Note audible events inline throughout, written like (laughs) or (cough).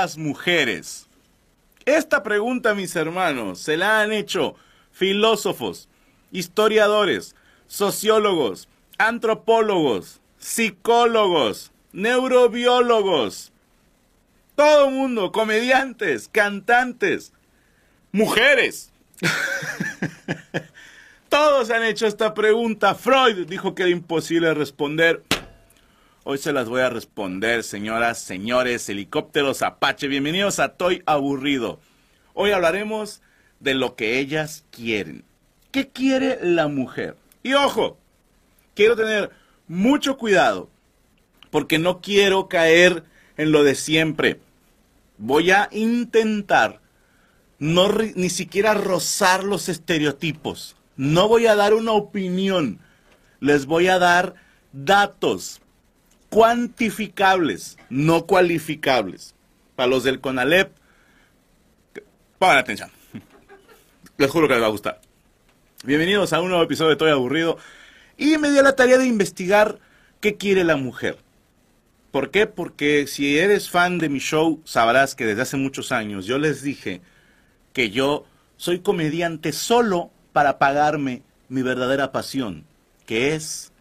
Las mujeres? Esta pregunta, mis hermanos, se la han hecho filósofos, historiadores, sociólogos, antropólogos, psicólogos, neurobiólogos, todo el mundo, comediantes, cantantes, mujeres. (laughs) Todos han hecho esta pregunta. Freud dijo que era imposible responder. Hoy se las voy a responder, señoras, señores, helicópteros Apache. Bienvenidos a Toy Aburrido. Hoy hablaremos de lo que ellas quieren. ¿Qué quiere la mujer? Y ojo, quiero tener mucho cuidado porque no quiero caer en lo de siempre. Voy a intentar no ni siquiera rozar los estereotipos. No voy a dar una opinión. Les voy a dar datos cuantificables, no cualificables. Para los del CONALEP, pongan atención. Les juro que les va a gustar. Bienvenidos a un nuevo episodio de Estoy Aburrido. Y me dio la tarea de investigar qué quiere la mujer. ¿Por qué? Porque si eres fan de mi show, sabrás que desde hace muchos años yo les dije que yo soy comediante solo para pagarme mi verdadera pasión, que es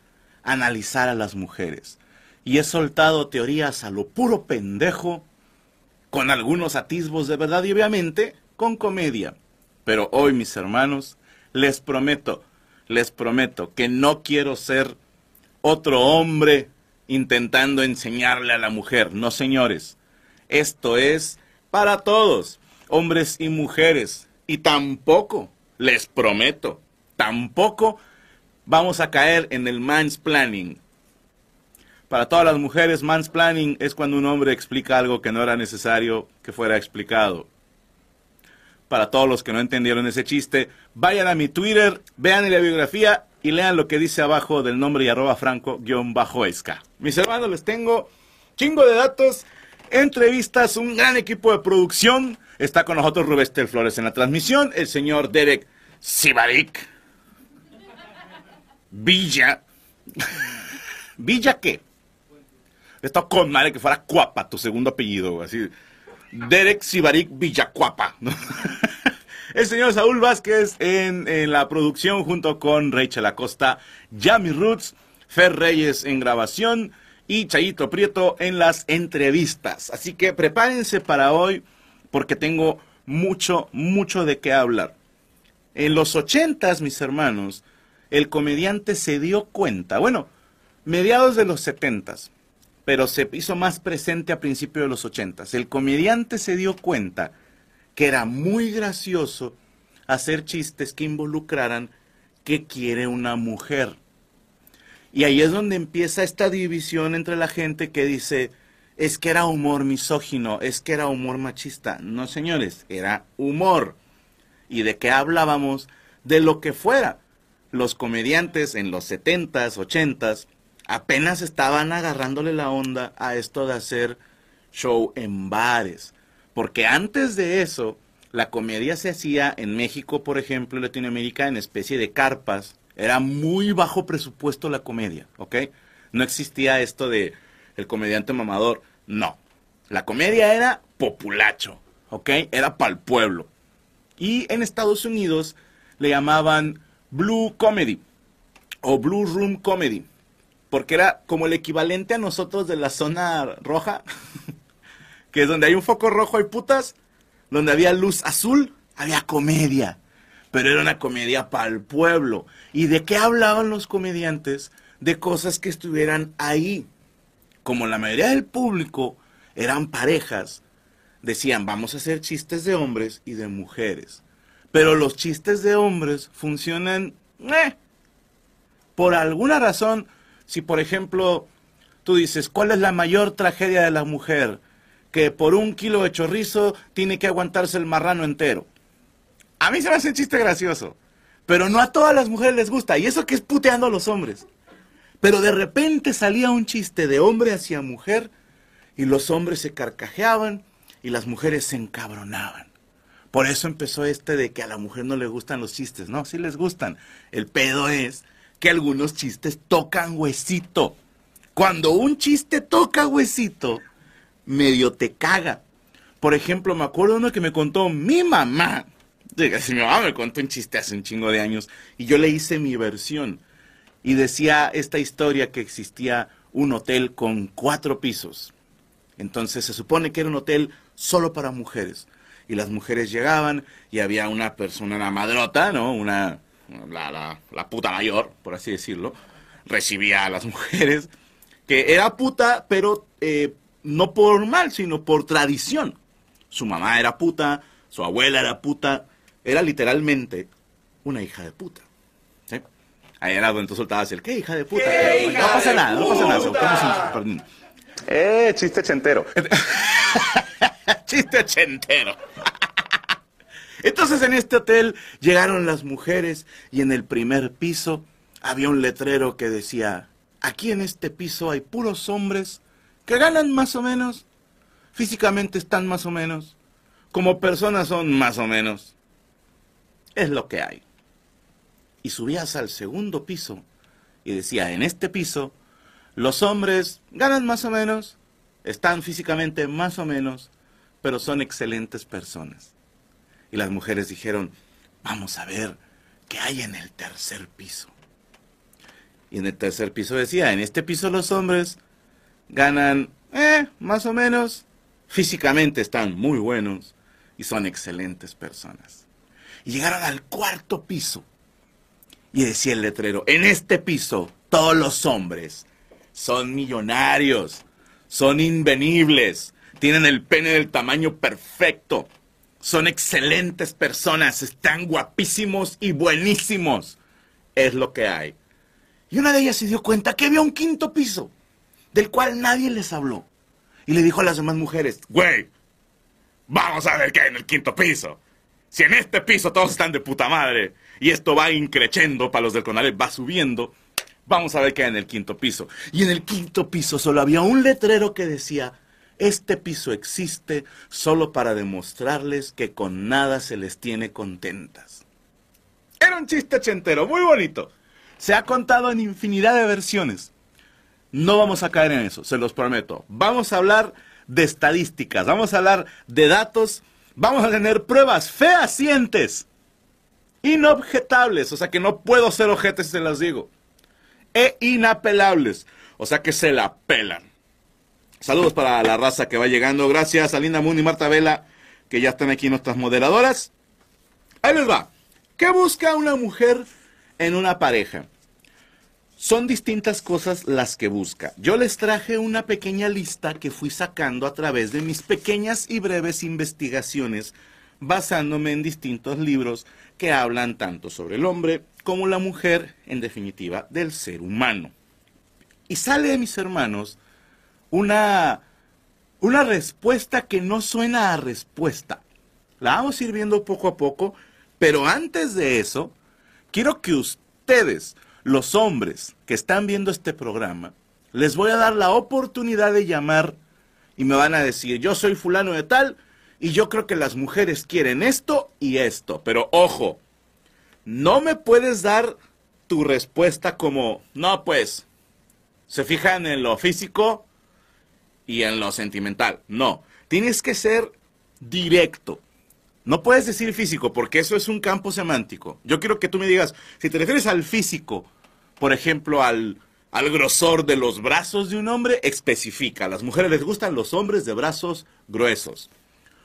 analizar a las mujeres y he soltado teorías a lo puro pendejo, con algunos atisbos de verdad y obviamente con comedia. Pero hoy, mis hermanos, les prometo, les prometo que no quiero ser otro hombre intentando enseñarle a la mujer. No, señores. Esto es para todos, hombres y mujeres. Y tampoco, les prometo, tampoco vamos a caer en el mansplaining. Para todas las mujeres, mansplaining es cuando un hombre explica algo que no era necesario que fuera explicado. Para todos los que no entendieron ese chiste, vayan a mi Twitter, vean la biografía y lean lo que dice abajo del nombre y arroba franco-esca. Mis hermanos, les tengo chingo de datos, entrevistas, un gran equipo de producción. Está con nosotros Rubestel Flores en la transmisión, el señor Derek Sibarik. Villa. (laughs) ¿Villa qué? Está con madre que fuera Cuapa, tu segundo apellido, así. Derek Sibarik Villacuapa. (laughs) El señor Saúl Vázquez en, la producción junto con Rachel Acosta, Yami Roots, Fer Reyes en grabación y Chayito Prieto en las entrevistas. Así que prepárense para hoy porque tengo mucho, mucho de qué hablar. En los ochentas, mis hermanos, el comediante se dio cuenta, bueno, mediados de los setentas, pero se hizo más presente a principios de los ochentas. El comediante se dio cuenta que era muy gracioso hacer chistes que involucraran qué quiere una mujer. Y ahí es donde empieza esta división entre la gente que dice, es que era humor misógino, es que era humor machista. No, señores, era humor. ¿Y de qué hablábamos? De lo que fuera. Los comediantes en los setentas, ochentas, apenas estaban agarrándole la onda a esto de hacer show en bares. Porque antes de eso, la comedia se hacía en México, por ejemplo, en Latinoamérica, en especie de carpas, Era muy bajo presupuesto la comedia, ¿ok? No existía esto de el comediante mamador. No. La comedia era populacho, ¿ok? Era para el pueblo. Y en Estados Unidos le llamaban Blue Comedy o Blue Room Comedy, porque era como el equivalente a nosotros de la zona roja, (laughs) que es donde hay un foco rojo hay putas, donde había luz azul, había comedia, pero era una comedia para el pueblo. ¿Y de qué hablaban los comediantes? De cosas que estuvieran ahí. Como la mayoría del público eran parejas, decían, vamos a hacer chistes de hombres y de mujeres. Pero los chistes de hombres funcionan, eh, por alguna razón, si por ejemplo tú dices, ¿cuál es la mayor tragedia de la mujer? Que por un kilo de chorizo tiene que aguantarse el marrano entero. A mí se me hace un chiste gracioso, pero no a todas las mujeres les gusta, y eso que es puteando a los hombres. Pero de repente salía un chiste de hombre hacia mujer, y los hombres se carcajeaban, y las mujeres se encabronaban. Por eso empezó este de que a la mujer no le gustan los chistes. No, sí les gustan. El pedo es que algunos chistes tocan huesito. Cuando un chiste toca huesito, medio te caga. Por ejemplo, me acuerdo uno que me contó mi mamá. Si mi mamá me contó un chiste hace un chingo de años y yo le hice mi versión. Y decía esta historia que existía un hotel con cuatro pisos. Entonces se supone que era un hotel solo para mujeres y las mujeres llegaban y había una persona, una madrota, ¿no? Una, la, la, puta mayor, por así decirlo, recibía a las (laughs) mujeres, que era puta, pero eh, no por mal, sino por tradición. Su mamá era puta, su abuela era puta, era literalmente una hija de puta. ¿sí? Ahí era donde tú soltabas el, ¿qué hija de puta? no, pasa nada, no pasa nada. Eh, chiste chentero. (laughs) chiste ochentero. Entonces en este hotel llegaron las mujeres y en el primer piso había un letrero que decía, aquí en este piso hay puros hombres que ganan más o menos, físicamente están más o menos, como personas son más o menos. Es lo que hay. Y subías al segundo piso y decía, en este piso los hombres ganan más o menos, están físicamente más o menos, pero son excelentes personas. Y las mujeres dijeron, vamos a ver qué hay en el tercer piso. Y en el tercer piso decía, en este piso los hombres ganan, eh, más o menos, físicamente están muy buenos y son excelentes personas. Y llegaron al cuarto piso y decía el letrero, en este piso todos los hombres son millonarios, son invenibles, tienen el pene del tamaño perfecto. Son excelentes personas, están guapísimos y buenísimos. Es lo que hay. Y una de ellas se dio cuenta que había un quinto piso, del cual nadie les habló. Y le dijo a las demás mujeres, güey, vamos a ver qué hay en el quinto piso. Si en este piso todos están de puta madre, y esto va increchendo para los del Conalep, va subiendo, vamos a ver qué hay en el quinto piso. Y en el quinto piso solo había un letrero que decía, este piso existe solo para demostrarles que con nada se les tiene contentas. Era un chiste chentero, muy bonito. Se ha contado en infinidad de versiones. No vamos a caer en eso, se los prometo. Vamos a hablar de estadísticas, vamos a hablar de datos, vamos a tener pruebas fehacientes, inobjetables, o sea que no puedo ser ojete si se las digo, e inapelables, o sea que se la pelan. Saludos para la raza que va llegando. Gracias a Linda Moon y Marta Vela, que ya están aquí nuestras moderadoras. Ahí les va. ¿Qué busca una mujer en una pareja? Son distintas cosas las que busca. Yo les traje una pequeña lista que fui sacando a través de mis pequeñas y breves investigaciones, basándome en distintos libros que hablan tanto sobre el hombre como la mujer, en definitiva, del ser humano. Y sale de mis hermanos una, una respuesta que no suena a respuesta. La vamos a ir viendo poco a poco, pero antes de eso, quiero que ustedes, los hombres que están viendo este programa, les voy a dar la oportunidad de llamar y me van a decir, yo soy fulano de tal y yo creo que las mujeres quieren esto y esto, pero ojo, no me puedes dar tu respuesta como, no, pues, se fijan en lo físico y en lo sentimental. No, tienes que ser directo. No puedes decir físico porque eso es un campo semántico. Yo quiero que tú me digas, si te refieres al físico, por ejemplo, al, al grosor de los brazos de un hombre, especifica. A las mujeres les gustan los hombres de brazos gruesos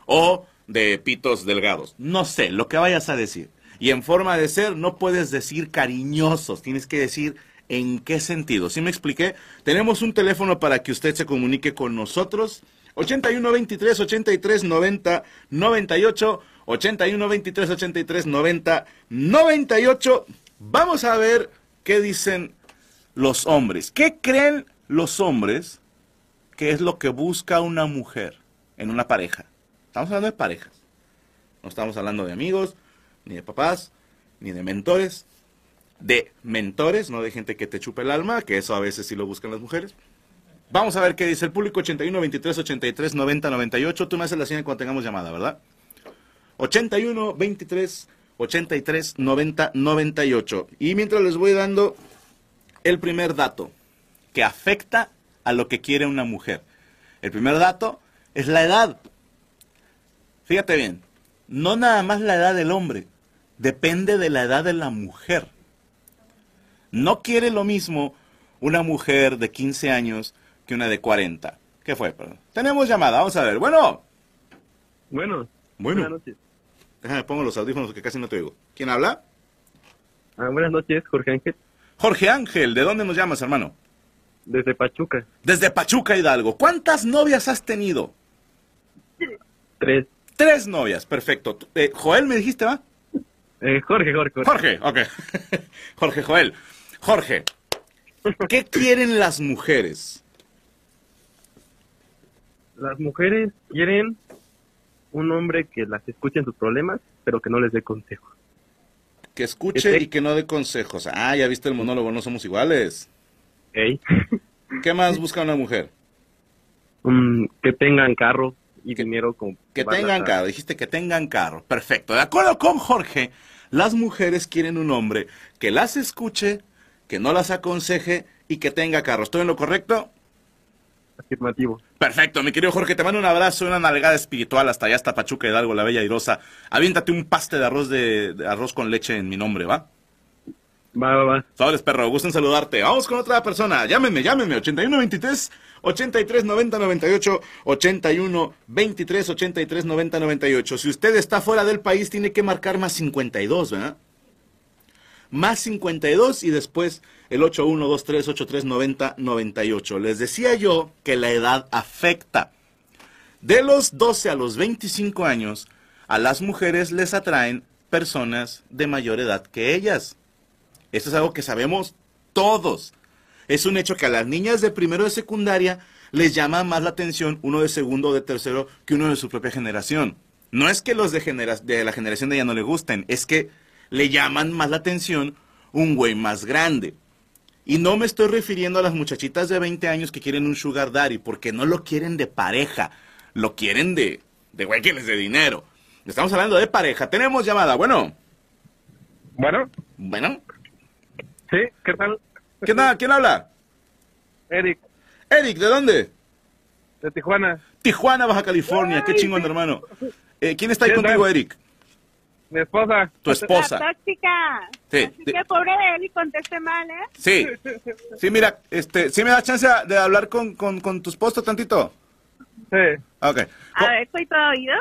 o de pitos delgados. No sé, lo que vayas a decir. Y en forma de ser no puedes decir cariñosos, tienes que decir en qué sentido. ¿Sí me expliqué? Tenemos un teléfono para que usted se comunique con nosotros. 81 23 83 90 98 81 23 83 90 98 Vamos a ver qué dicen los hombres. ¿Qué creen los hombres que es lo que busca una mujer en una pareja? Estamos hablando de parejas. No estamos hablando de amigos, ni de papás, ni de mentores. De mentores, no de gente que te chupe el alma, que eso a veces sí lo buscan las mujeres. Vamos a ver qué dice el público 81 23 83 90 98. Tú me haces la señal cuando tengamos llamada, ¿verdad? 81 23 83 90 98. Y mientras les voy dando el primer dato que afecta a lo que quiere una mujer. El primer dato es la edad. Fíjate bien, no nada más la edad del hombre, depende de la edad de la mujer. No quiere lo mismo una mujer de 15 años que una de 40. ¿Qué fue? Perdón. Tenemos llamada, vamos a ver. Bueno. Bueno. Bueno. Buenas noches. Déjame pongo los audífonos que casi no te oigo. ¿Quién habla? Ah, buenas noches, Jorge Ángel, Jorge Ángel, ¿de dónde nos llamas, hermano? desde Pachuca. Desde Pachuca Hidalgo. ¿Cuántas novias has tenido? Tres. Tres novias, perfecto. Eh, Joel, me dijiste, ¿va? Eh, Jorge, Jorge, Jorge. Jorge, ok. (laughs) Jorge Joel. Jorge, ¿qué quieren las mujeres? Las mujeres quieren un hombre que las escuche en sus problemas, pero que no les dé consejos. Que escuche y que no dé consejos. Ah, ya viste el monólogo, no somos iguales. (laughs) ¿Qué más busca una mujer? Que tengan carro y dinero como Que tengan carro. Dijiste que tengan carro. Perfecto. De acuerdo con Jorge, las mujeres quieren un hombre que las escuche, que no las aconseje y que tenga carro. ¿Estoy en lo correcto? Afirmativo. Perfecto, mi querido Jorge, te mando un abrazo una nalgada espiritual hasta allá, hasta Pachuca Hidalgo, la Bella Irosa. Aviéntate un paste de arroz de, de arroz con leche en mi nombre, ¿va? Va, va, va. Sobres, perro, gusto en saludarte. Vamos con otra persona. Llámenme, llámenme. 8123 83 90 98 81 23 83 90 98. Si usted está fuera del país, tiene que marcar más 52, ¿verdad? Más 52 y después el 8123 83 90 98. Les decía yo que la edad afecta. De los 12 a los 25 años, a las mujeres les atraen personas de mayor edad que ellas. Esto es algo que sabemos todos. Es un hecho que a las niñas de primero de secundaria les llama más la atención uno de segundo o de tercero que uno de su propia generación. No es que los de, de la generación de ella no le gusten, es que le llaman más la atención un güey más grande. Y no me estoy refiriendo a las muchachitas de 20 años que quieren un sugar daddy, porque no lo quieren de pareja, lo quieren de, de güey que les dé dinero. Estamos hablando de pareja. Tenemos llamada. Bueno, Bueno, bueno. sí, ¿qué tal? ¿Quién, ha- ¿Quién habla? Eric, Eric, ¿de dónde? de Tijuana. Tijuana, Baja California. Qué chingón, hermano. Eh, ¿Quién está ahí ¿Qué contigo, tal? Eric? Mi esposa. Tu esposa. La tóxica. Sí, Así sí. que pobre de él y conteste mal, ¿eh? Sí. Sí, mira, este, ¿sí me da chance de hablar con, con, con tu esposo tantito? Sí. Ok. A ver, soy todo oído.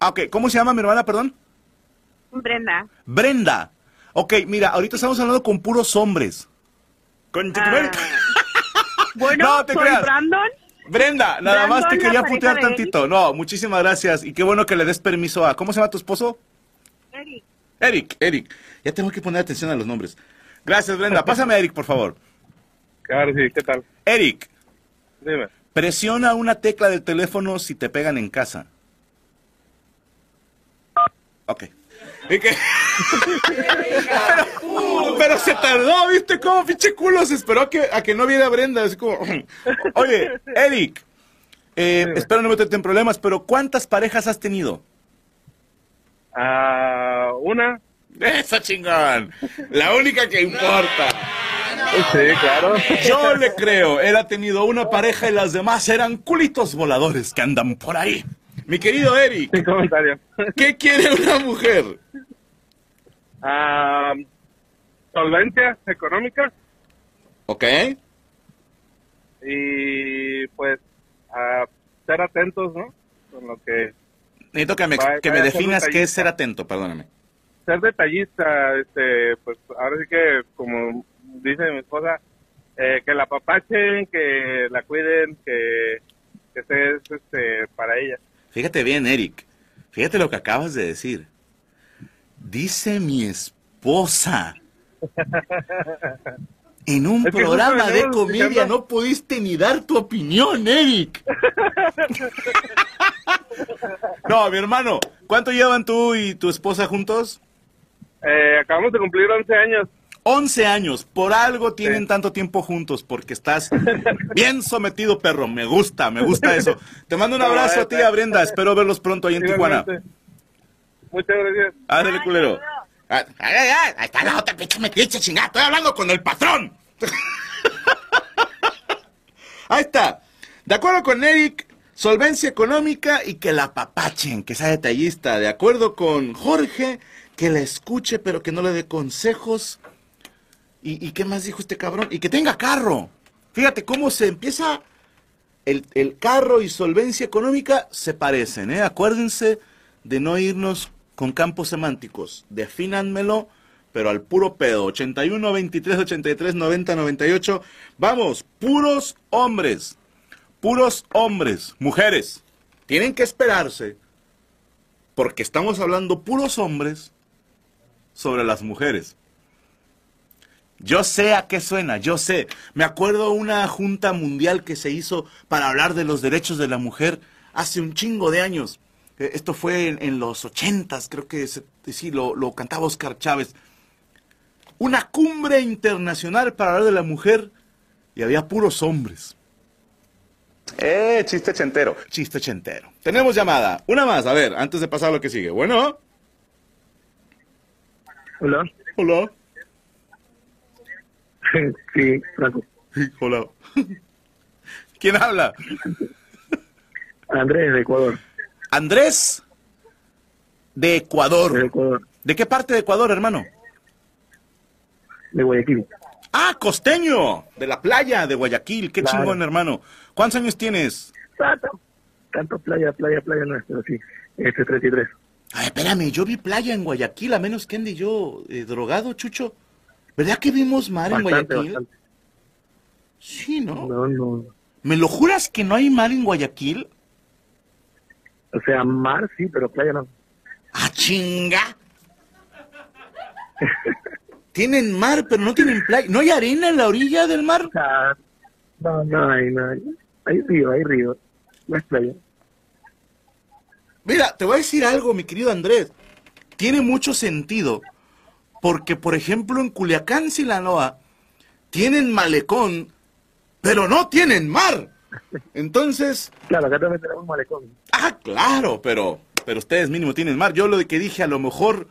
Ah, ok. ¿Cómo se llama mi hermana, perdón? Brenda. Brenda. Ok, mira, ahorita estamos hablando con puros hombres. Con Ah. (laughs) (laughs) Bueno, No te soy creas. Brandon. Brenda, nada más te quería putear tantito. No, muchísimas gracias. Y qué bueno que le des permiso a... ¿Cómo se llama tu esposo? Eric. Eric, Eric. Ya tengo que poner atención a los nombres. Gracias, Brenda. Pásame a Eric, por favor. Claro, sí, ¿qué tal? Eric, Dime. presiona una tecla del teléfono si te pegan en casa. Ok. ¿Y qué? pero, (laughs) pero se tardó, ¿viste cómo pinche culo se esperó a que, a que no viera Brenda? Así como... (laughs) Oye, Eric, eh, espero no meterte en problemas, pero ¿cuántas parejas has tenido? Ah, una. Eso chingón. La única que importa. Sí, claro. Yo le creo. Él ha tenido una pareja y las demás eran culitos voladores que andan por ahí. Mi querido Eric, comentario. ¿qué quiere una mujer? Ah, solvencia económica ¿Ok? y pues a ser atentos, ¿no? Con lo que Necesito que me, Vaya- que me definas qué es ser atento, perdóname. ser detallista, este, pues ahora sí que como dice mi esposa, eh, que la apapachen, que la cuiden, que, que estés este, para ella. Fíjate bien, Eric. Fíjate lo que acabas de decir. Dice mi esposa. (laughs) En un Es que programa de comedia no pudiste ni dar tu opinión, Eric. (laughs) No, mi hermano, ¿cuánto llevan tú y tu esposa juntos? Eh, acabamos de cumplir 11 años. 11 años. Por algo tienen Sí. tanto tiempo juntos, porque estás bien sometido, perro. Me gusta, me gusta eso. Te mando un (laughs) abrazo a ti, a Brenda. Espero verlos pronto ahí en Tijuana. Muchas gracias. Ándale, culero. Ah, Ay, ay, ahí está la otra pinche metiche, chingada. Estoy hablando con el patrón. Ahí está. De acuerdo con Eric, solvencia económica y que la papachen, que sea detallista. De acuerdo con Jorge, que la escuche, pero que no le dé consejos. ¿Y, y qué más dijo este cabrón? Y que tenga carro. Fíjate cómo se empieza. El, el carro y solvencia económica se parecen, ¿eh? Acuérdense de no irnos con campos semánticos. Defínanmelo, pero al puro pedo. 81, 23, 83, 90, 98. Vamos, puros hombres. Puros hombres. Mujeres. Tienen que esperarse. Porque estamos hablando puros hombres sobre las mujeres. Yo sé a qué suena, yo sé. Me acuerdo una junta mundial que se hizo para hablar de los derechos de la mujer hace un chingo de años. Eh, Esto fue en, en los ochentas, creo que se- sí, lo, lo cantaba Oscar Chávez. Una cumbre internacional para hablar de la mujer y había puros hombres. Eh, chiste chentero. Chiste chentero. Tenemos llamada. Una más, a ver, antes de pasar a lo que sigue. Bueno. Hola. Hola. Sí, Franco. Hola. (laughs) ¿Quién habla? Andrés de Ecuador. Andrés de Ecuador. Ecuador. ¿De qué parte de Ecuador, hermano? De Guayaquil. Ah, costeño, de la playa de Guayaquil. Qué Claro. chingón, hermano. ¿Cuántos años tienes? Tanto. Tanto playa, playa, playa no es, pero sí. Este 33. Ay, espérame, yo vi playa en Guayaquil, a menos que ande yo eh, drogado, Chucho. ¿Verdad que vimos mar en Guayaquil? bastante. Sí, ¿no? No, no. ¿Me lo juras que no hay mar en Guayaquil? O sea, mar sí, pero playa no. ¡Ah, chinga! Tienen mar, pero no tienen playa. ¿No hay arena en la orilla del mar? No, no hay, no hay. Hay río, hay río. No es playa. Mira, te voy a decir algo, mi querido Andrés. Tiene mucho sentido. Porque, por ejemplo, en Culiacán, Sinaloa, tienen malecón, pero no tienen mar. Entonces, Claro, acá también tenemos malecón. ah, claro, pero, pero ustedes mínimo tienen mar. Yo lo de que dije, a lo mejor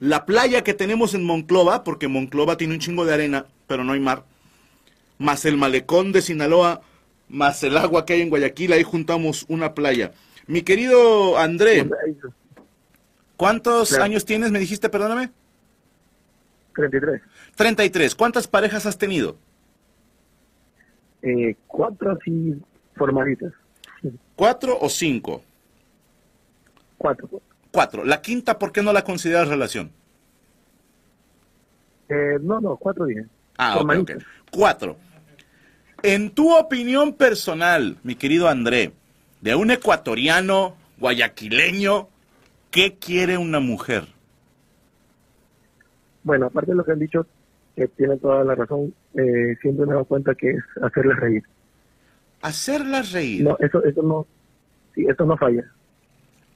la playa que tenemos en Monclova, porque Monclova tiene un chingo de arena, pero no hay mar, más el malecón de Sinaloa, más el agua que hay en Guayaquil, ahí juntamos una playa. Mi querido André, ¿cuántos Claro. años tienes, me dijiste, perdóname? 33. 33. ¿Cuántas parejas has tenido? Eh, cuatro así formalitas. ¿Cuatro o cinco? Cuatro. Cuatro. La quinta, ¿por qué no la consideras relación? Eh, no, no, cuatro días. Ah, ok, ok. Formalitas. Cuatro. En tu opinión personal, mi querido André, de un ecuatoriano guayaquileño, ¿qué quiere una mujer? Bueno, aparte de lo que han dicho, que tiene toda la razón, eh, siempre me he dado cuenta que es hacerles reír. Hacerlas reír. No, eso, eso no, sí, eso no falla.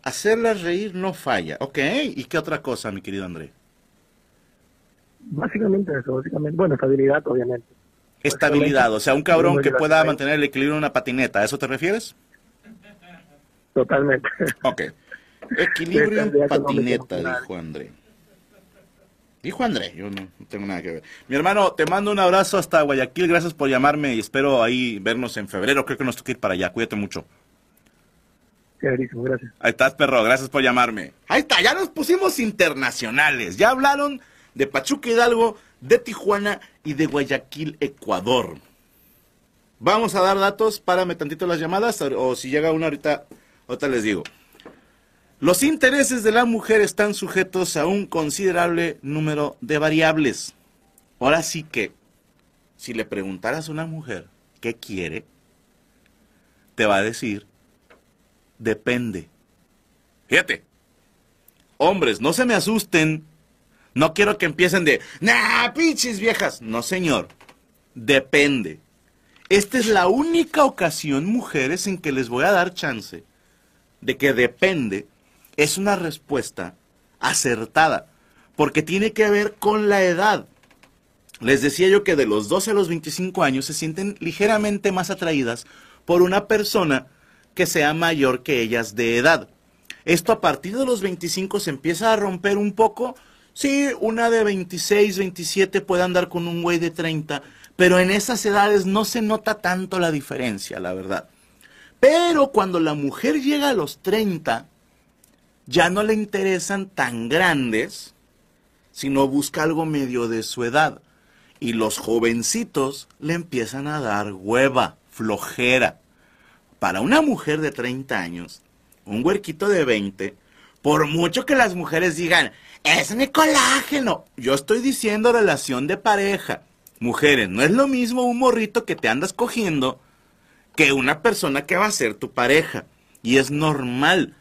Hacerlas reír no falla. Ok. ¿Y qué otra cosa, mi querido André? Básicamente eso, básicamente, bueno, estabilidad, obviamente. Estabilidad. O sea, un cabrón que pueda mantener el equilibrio en una patineta. ¿A eso te refieres? Totalmente. Ok. Equilibrio en patineta, dijo André. Dijo André, yo no, no tengo nada que ver. Mi hermano, te mando un abrazo hasta Guayaquil, gracias por llamarme y espero ahí vernos en febrero. Creo que nos toca ir para allá, cuídate mucho. Clarísimo, gracias. Ahí estás, perro, gracias por llamarme. Ahí está, ya nos pusimos internacionales. Ya hablaron de Pachuca Hidalgo, de Tijuana y de Guayaquil, Ecuador. Vamos a dar datos, párame tantito las llamadas, o si llega una ahorita, ahorita les digo. Los intereses de la mujer están sujetos a un considerable número de variables. Ahora sí que, si le preguntaras a una mujer qué quiere, te va a decir, depende. Fíjate, hombres, no se me asusten. No quiero que empiecen de, nah, pinches viejas. No, señor, depende. Esta es la única ocasión, mujeres, en que les voy a dar chance de que depende es una respuesta acertada, porque tiene que ver con la edad. Les decía yo que de los 12 a los 25 años se sienten ligeramente más atraídas por una persona que sea mayor que ellas de edad. Esto a partir de los 25 se empieza a romper un poco. Sí, una de 26, 27 puede andar con un güey de 30, pero en esas edades no se nota tanto la diferencia, la verdad. Pero cuando la mujer llega a los 30, ya no le interesan tan grandes, sino busca algo medio de su edad. Y los jovencitos le empiezan a dar hueva, flojera. Para una mujer de 30 años, un huerquito de 20, por mucho que las mujeres digan, es mi colágeno, yo estoy diciendo relación de pareja. Mujeres, no es lo mismo un morrito que te andas cogiendo que una persona que va a ser tu pareja. Y es normal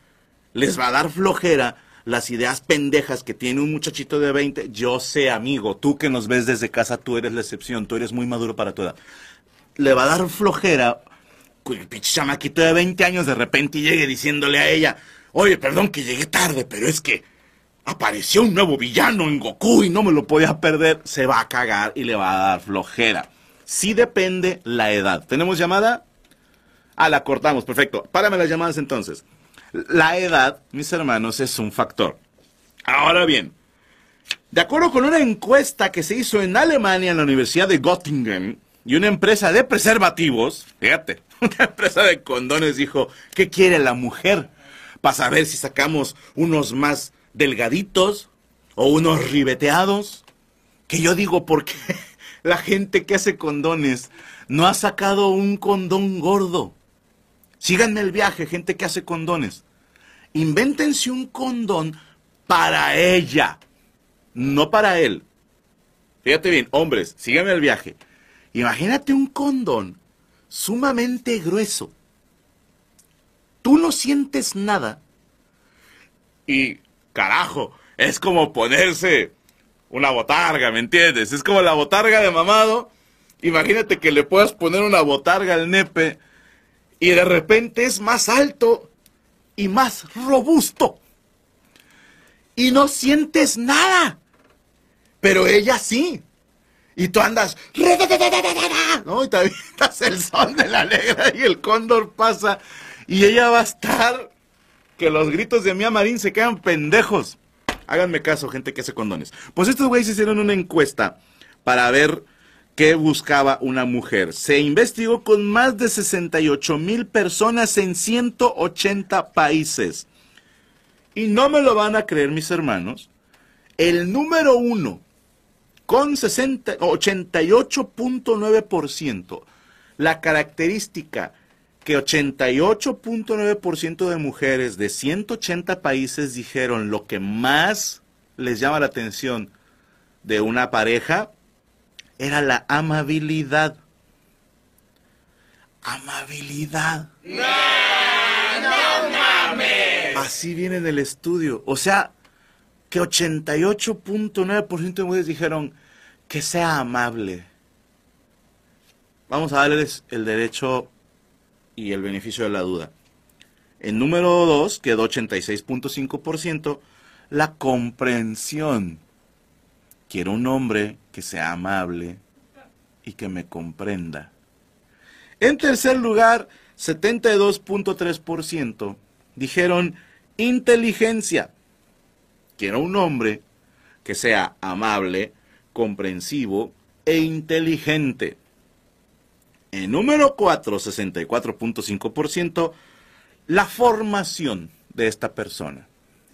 les va a dar flojera las ideas pendejas que tiene un muchachito de 20. Yo sé, amigo, tú que nos ves desde casa, tú eres la excepción, tú eres muy maduro para tu edad. Le va a dar flojera el pinche chamaquito de 20 años de repente llegue diciéndole a ella, oye, perdón que llegué tarde, pero es que apareció un nuevo villano en Goku y no me lo podía perder. Se va a cagar y le va a dar flojera. Sí depende la edad. ¿Tenemos llamada? Ah, la cortamos, perfecto. Párame las llamadas entonces. La edad, mis hermanos, es un factor. Ahora bien, de acuerdo con una encuesta que se hizo en Alemania en la Universidad de Göttingen y una empresa de preservativos, fíjate, (laughs) una empresa de condones dijo, ¿qué quiere la mujer? Para saber si sacamos unos más delgaditos o unos ribeteados. Que yo digo, ¿por qué (laughs) la gente que hace condones no ha sacado un condón gordo? Síganme el viaje, gente que hace condones. Invéntense un condón para ella, no para él. Fíjate bien, hombres, síganme el viaje. Imagínate un condón sumamente grueso. Tú no sientes nada. Y, carajo, es como ponerse una botarga, ¿me entiendes? Es como la botarga de mamado. Imagínate que le puedas poner una botarga al nepe y de repente es más alto y más robusto. Y no sientes nada. Pero ella sí. Y tú andas, (laughs) ¿no? Y te avientas el son de la negra y el cóndor pasa. Y ella va a estar que los gritos de Mía Marín se quedan pendejos. Háganme caso, gente que hace condones. Pues estos güeyes hicieron una encuesta para ver qué buscaba una mujer. Se investigó con más de 68 mil personas en 180 países. Y no me lo van a creer mis hermanos. El número uno, con 60 88.9%, la característica que 88.9% de mujeres de 180 países dijeron lo que más les llama la atención de una pareja era la amabilidad. Amabilidad. No, no mames. Así viene en el estudio. O sea, que 88.9% de mujeres dijeron que sea amable. Vamos a darles el derecho y el beneficio de la duda. En número 2 quedó 86.5% la comprensión. Quiero un hombre que sea amable y que me comprenda. En tercer lugar, 72.3% dijeron inteligencia. Quiero un hombre que sea amable, comprensivo e inteligente. En número 4, 64.5%, la formación de esta persona.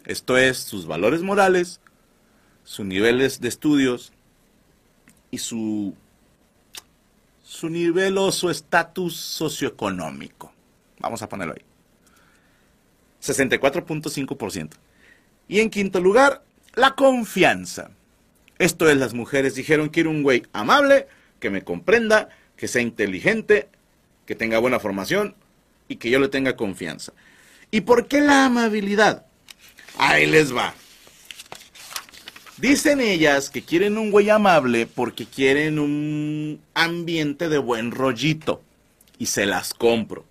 Esto es sus valores morales, sus niveles de estudios y su, su nivel o su estatus socioeconómico. Vamos a ponerlo ahí. 64.5%. Y en quinto lugar, la confianza. Esto es, las mujeres dijeron, quiero un güey amable, que me comprenda, que sea inteligente, que tenga buena formación y que yo le tenga confianza. ¿Y por qué la amabilidad? Ahí les va. Dicen ellas que quieren un güey amable porque quieren un ambiente de buen rollito. Y se las compro.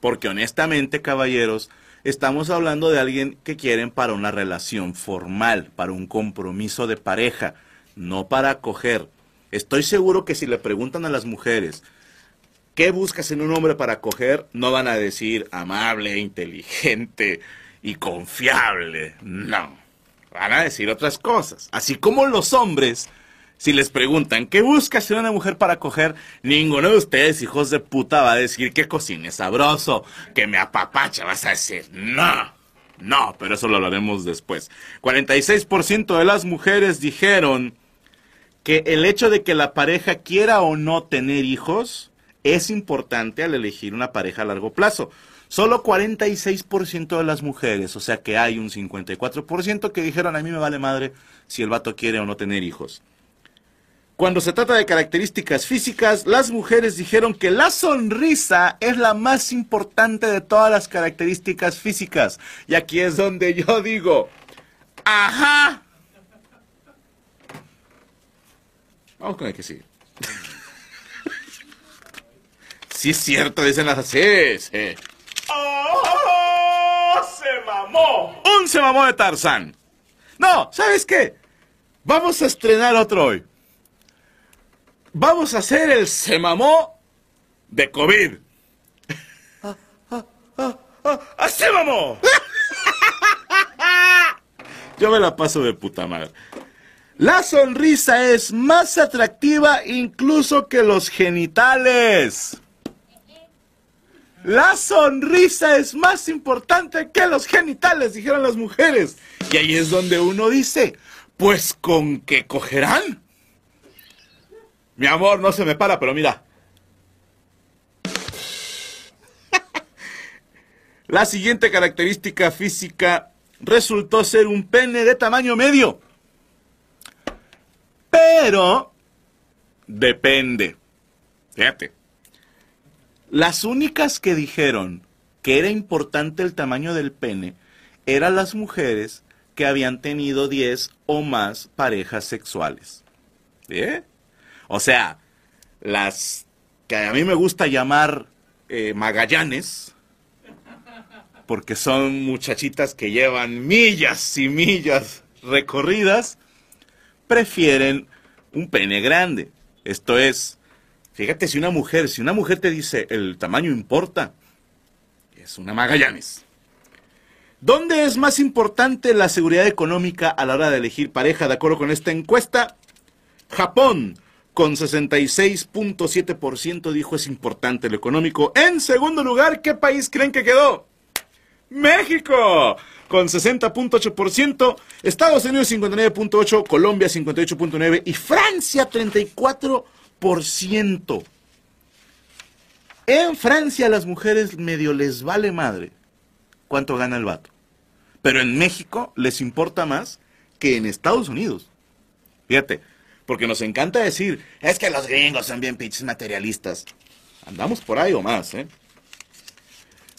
Porque honestamente, caballeros, estamos hablando de alguien que quieren para una relación formal, para un compromiso de pareja, no para coger. Estoy seguro que si le preguntan a las mujeres, ¿qué buscas en un hombre para coger? No van a decir amable, inteligente y confiable. No. Van a decir otras cosas. Así como los hombres, si les preguntan, ¿qué buscas en una mujer para coger? Ninguno de ustedes, hijos de puta, va a decir que cocine sabroso, que me apapacha. Vas a decir, no. No, pero eso lo hablaremos después. 46% de las mujeres dijeron que el hecho de que la pareja quiera o no tener hijos es importante al elegir una pareja a largo plazo. Solo 46% de las mujeres, o sea que hay un 54% que dijeron a mí me vale madre si el vato quiere o no tener hijos. Cuando se trata de características físicas, las mujeres dijeron que la sonrisa es la más importante de todas las características físicas. Y aquí es donde yo digo, ajá. Vamos con el que sigue. (laughs) sí es cierto, dicen las así. Sí. Un se mamó de Tarzán. No, ¿sabes qué? Vamos a estrenar otro hoy. Vamos a hacer el se mamó de COVID. ¡Ah! (laughs) Yo me la paso de puta madre. La sonrisa es más atractiva incluso que los genitales. La sonrisa es más importante que los genitales, dijeron las mujeres. Y ahí es donde uno dice, pues con qué cogerán. Mi amor, no se me para, pero mira. (laughs) La siguiente característica física resultó ser un pene de tamaño medio. Pero depende. Fíjate. Las únicas que dijeron que era importante el tamaño del pene eran las mujeres que habían tenido 10 o más parejas sexuales. ¿Eh? O sea, las que a mí me gusta llamar eh, Magallanes, porque son muchachitas que llevan millas y millas recorridas, prefieren un pene grande. Esto es, fíjate si una mujer, si una mujer te dice el tamaño importa, es una Magallanes. ¿Dónde es más importante la seguridad económica a la hora de elegir pareja? De acuerdo con esta encuesta, Japón, con 66.7% dijo es importante lo económico. En segundo lugar, ¿qué país creen que quedó? México, con 60.8%, Estados Unidos 59.8%, Colombia 58.9% y Francia 34%. En Francia a las mujeres medio les vale madre cuánto gana el vato. Pero en México les importa más que en Estados Unidos. Fíjate, porque nos encanta decir, es que los gringos son bien pinches materialistas. Andamos por ahí o más, ¿eh?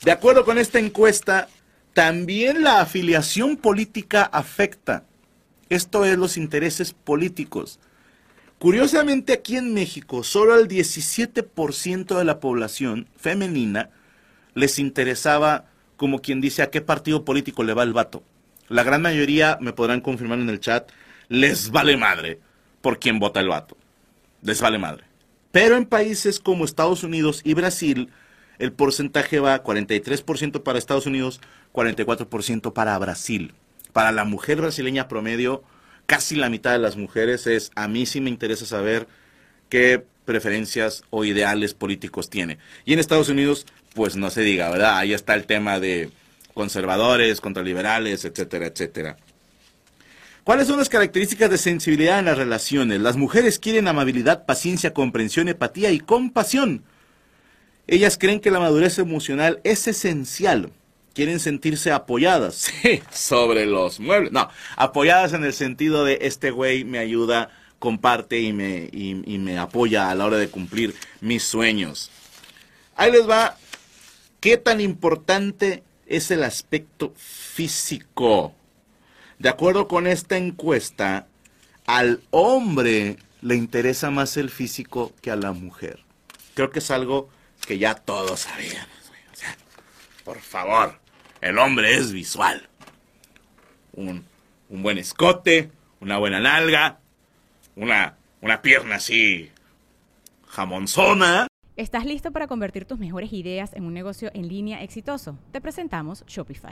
De acuerdo con esta encuesta, también la afiliación política afecta. Esto es los intereses políticos. Curiosamente aquí en México, solo al 17% de la población femenina les interesaba, como quien dice, a qué partido político le va el vato. La gran mayoría, me podrán confirmar en el chat, les vale madre por quién vota el vato. Les vale madre. Pero en países como Estados Unidos y Brasil, el porcentaje va 43% para Estados Unidos, 44% para Brasil. Para la mujer brasileña promedio casi la mitad de las mujeres es, a mí sí me interesa saber qué preferencias o ideales políticos tiene. Y en Estados Unidos, pues no se diga, ¿verdad? Ahí está el tema de conservadores, contra liberales, etcétera, etcétera. ¿Cuáles son las características de sensibilidad en las relaciones? Las mujeres quieren amabilidad, paciencia, comprensión, empatía y compasión. Ellas creen que la madurez emocional es esencial. Quieren sentirse apoyadas, (laughs) sobre los muebles. No, apoyadas en el sentido de este güey me ayuda, comparte y me, y, me apoya a la hora de cumplir mis sueños. Ahí les va. ¿Qué tan importante es el aspecto físico? De acuerdo con esta encuesta, al hombre le interesa más el físico que a la mujer. Creo que es algo que ya todos sabíamos. por favor, el hombre es visual. Un, un buen escote, una buena nalga, una, una pierna así jamonzona. ¿Estás listo para convertir tus mejores ideas en un negocio en línea exitoso? Te presentamos Shopify.